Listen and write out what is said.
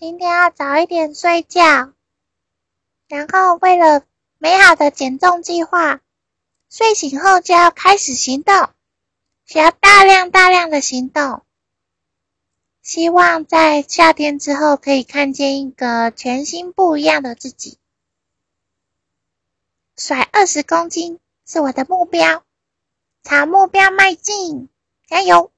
今天要早一点睡觉。然后为了美好的减重计划睡醒后就要开始行动需要大量大量的行动。希望在夏天之后可以看见一个全新不一样的自己。甩二十公斤是我的目标朝目标迈进加油！